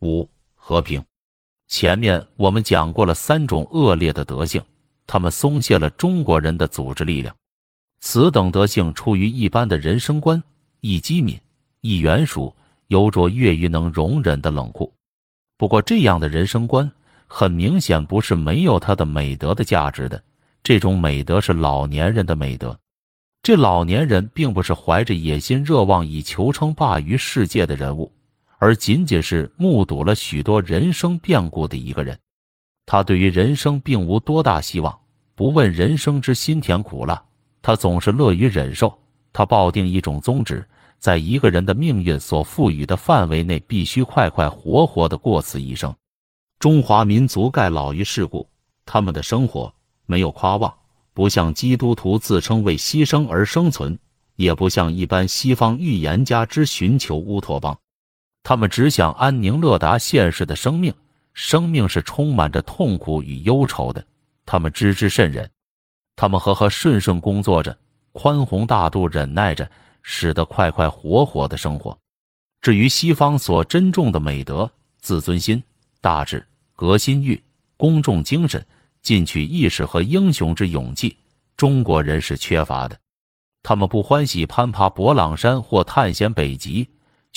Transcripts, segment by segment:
五、和平。前面我们讲过了三种恶劣的德性，他们松懈了中国人的组织力量。此等德性出于一般的人生观，易机敏，易圆熟，有着越于能容忍的冷酷。不过，这样的人生观很明显不是没有他的美德的价值的。这种美德是老年人的美德。这老年人并不是怀着野心热望以求称霸于世界的人物，而仅仅是目睹了许多人生变故的一个人。他对于人生并无多大希望，不问人生之辛甜苦辣。他总是乐于忍受，他抱定一种宗旨，在一个人的命运所赋予的范围内，必须快快活活的过此一生。中华民族盖老于世故，他们的生活没有夸望，不像基督徒自称为牺牲而生存，也不像一般西方预言家之寻求乌托邦，他们只想安宁乐达现世的生命。生命是充满着痛苦与忧愁的，他们知之甚忍。他们和和顺顺工作着，宽宏大度忍耐着，使得快快活活的生活。至于西方所珍重的美德，自尊心、大志、革新欲、公众精神、进取意识和英雄之勇气，中国人是缺乏的。他们不欢喜攀爬勃朗山或探险北极，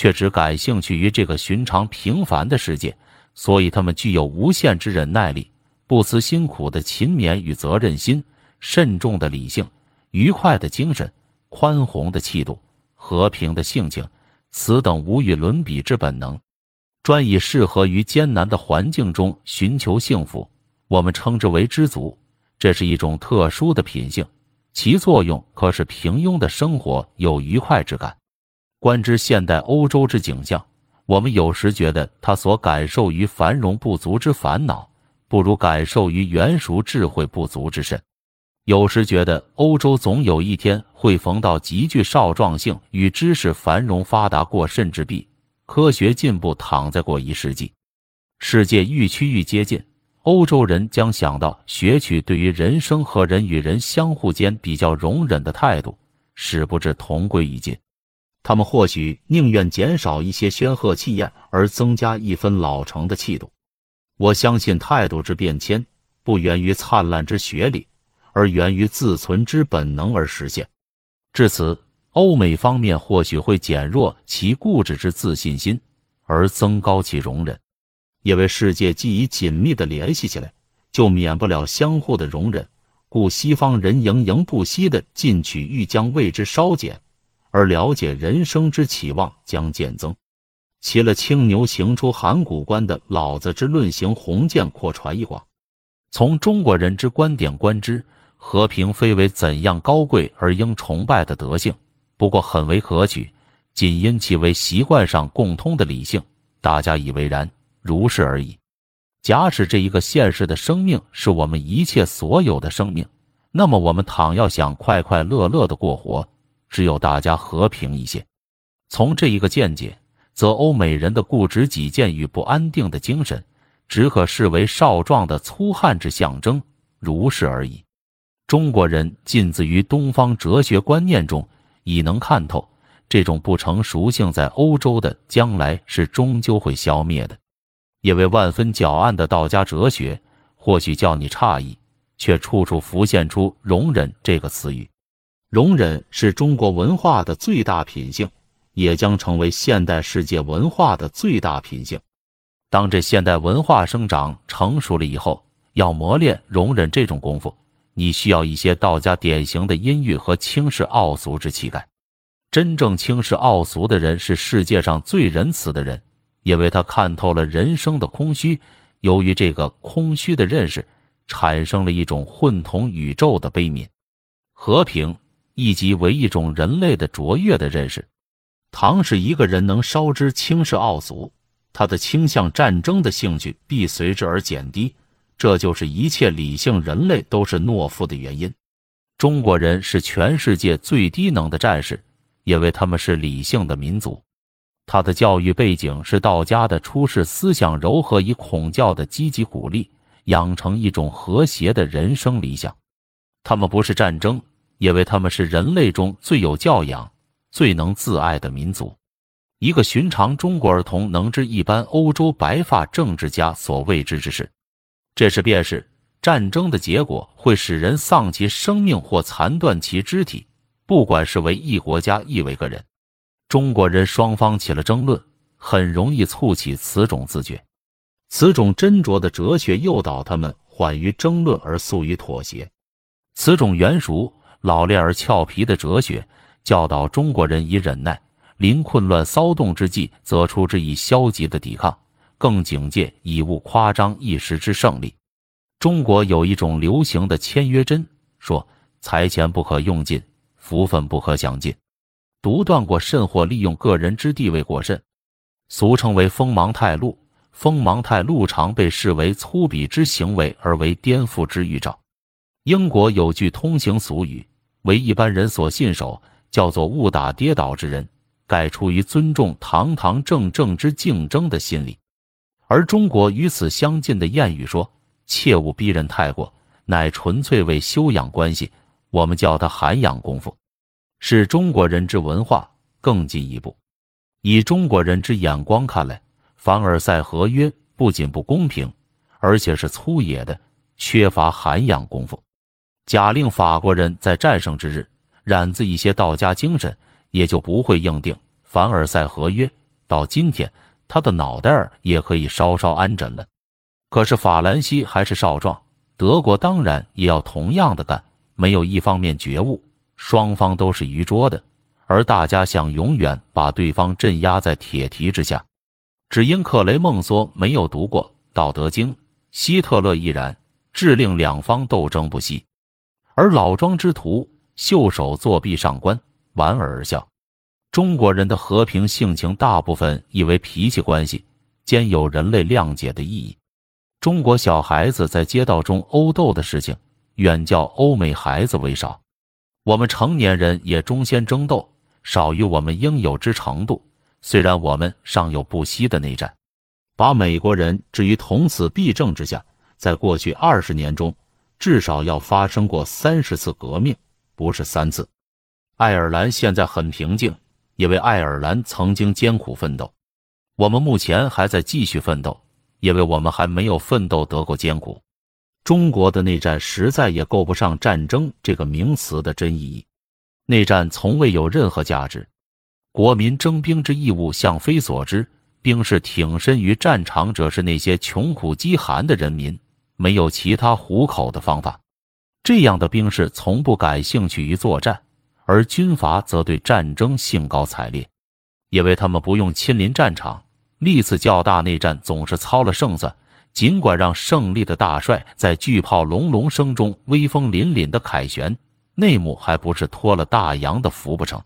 却只感兴趣于这个寻常平凡的世界。所以，他们具有无限之忍耐力，不辞辛苦的勤勉与责任心。慎重的理性，愉快的精神，宽宏的气度，和平的性情，此等无与伦比之本能，专以适合于艰难的环境中寻求幸福。我们称之为知足，这是一种特殊的品性，其作用可使平庸的生活有愉快之感。观之现代欧洲之景象，我们有时觉得他所感受于繁荣不足之烦恼，不如感受于原熟智慧不足之甚。有时觉得欧洲总有一天会逢到极具少壮性与知识繁荣发达过甚至弊科学进步躺在过一世纪，世界愈趋愈接近，欧洲人将想到学取对于人生和人与人相互间比较容忍的态度，使不至同归于尽。他们或许宁愿减少一些煊赫气焰，而增加一分老成的气度。我相信态度之变迁不源于灿烂之学历。而源于自存之本能而实现。至此，欧美方面或许会减弱其固执之自信心，而增高其容忍，因为世界既已紧密的联系起来，就免不了相互的容忍。故西方人营营不息的进取欲将为之稍减，而了解人生之期望将渐增。骑了青牛行出函谷关的老子之论行鸿渐扩传一广。从中国人之观点观之。和平非为怎样高贵而应崇拜的德性，不过很为可取，仅因其为习惯上共通的理性，大家以为然，如是而已。假使这一个现实的生命是我们一切所有的生命，那么我们倘要想快快乐乐的过活，只有大家和平一些。从这一个见解，则欧美人的固执己见与不安定的精神，只可视为少壮的粗汉之象征，如是而已。中国人近自于东方哲学观念中，已能看透这种不成熟性，在欧洲的将来是终究会消灭的。因为万分狡暗的道家哲学，或许叫你诧异，却处处浮现出“容忍”这个词语。容忍是中国文化的最大品性，也将成为现代世界文化的最大品性。当这现代文化生长成熟了以后，要磨练容忍这种功夫。你需要一些道家典型的阴郁和轻视傲俗之气概。真正轻视傲俗的人是世界上最仁慈的人，因为他看透了人生的空虚。由于这个空虚的认识，产生了一种混同宇宙的悲悯。和平亦即为一种人类的卓越的认识。倘使一个人能稍知轻视傲俗，他的倾向战争的兴趣必随之而减低。这就是一切理性人类都是懦夫的原因。中国人是全世界最低能的战士，因为他们是理性的民族。他的教育背景是道家的出世思想，柔和以孔教的积极鼓励，养成一种和谐的人生理想。他们不是战争，因为他们是人类中最有教养、最能自爱的民族。一个寻常中国儿童能知一般欧洲白发政治家所未知之事。这是便是战争的结果会使人丧其生命或残断其肢体，不管是为一国家亦为个人。中国人双方起了争论，很容易促起此种自觉。此种斟酌的哲学诱导他们缓于争论而速于妥协。此种圆熟、老练而俏皮的哲学教导中国人以忍耐，临困乱骚动之际则出之以消极的抵抗，更警戒以勿夸张一时之胜利。中国有一种流行的签约针，说财钱不可用尽，福分不可享尽，独断过甚或利用个人之地位过甚，俗称为锋芒太露。锋芒太露常被视为粗鄙之行为，而为颠覆之预兆。英国有句通行俗语，为一般人所信守，叫做“误打跌倒之人，盖出于尊重堂堂正正之竞争的心理”。而中国与此相近的谚语说：“切勿逼人太过，乃纯粹为修养关系。”我们叫它涵养功夫，是中国人之文化更进一步。以中国人之眼光看来。凡尔赛合约不仅不公平，而且是粗野的，缺乏涵养功夫。假令法国人在战胜之日染自一些道家精神，也就不会硬定凡尔赛合约。到今天，他的脑袋儿也可以稍稍安枕了。可是法兰西还是少壮，德国当然也要同样的干。没有一方面觉悟，双方都是愚拙的，而大家想永远把对方镇压在铁蹄之下。只因克雷孟梭没有读过《道德经》，希特勒亦然，致令两方斗争不息。而老庄之徒袖手作臂上观，莞尔而笑。中国人的和平性情，大部分以为脾气关系，兼有人类谅解的意义。中国小孩子在街道中殴斗的事情，远较欧美孩子为少。我们成年人也终先争斗，少于我们应有之程度。虽然我们尚有不息的内战，把美国人置于同此弊政之下，在过去二十年中，至少要发生过三十次革命，不是三次。爱尔兰现在很平静，因为爱尔兰曾经艰苦奋斗。我们目前还在继续奋斗，因为我们还没有奋斗得过艰苦。中国的内战实在也够不上战争这个名词的真意义。内战从未有任何价值。国民征兵之义务，向非所知。兵士挺身于战场者，是那些穷苦饥寒的人民，没有其他糊口的方法。这样的兵士从不感兴趣于作战，而军阀则对战争兴高采烈，因为他们不用亲临战场。历次较大内战总是操了胜算，尽管让胜利的大帅在巨炮隆隆声中威风凛凛的凯旋，内幕还不是脱了大洋的福不成？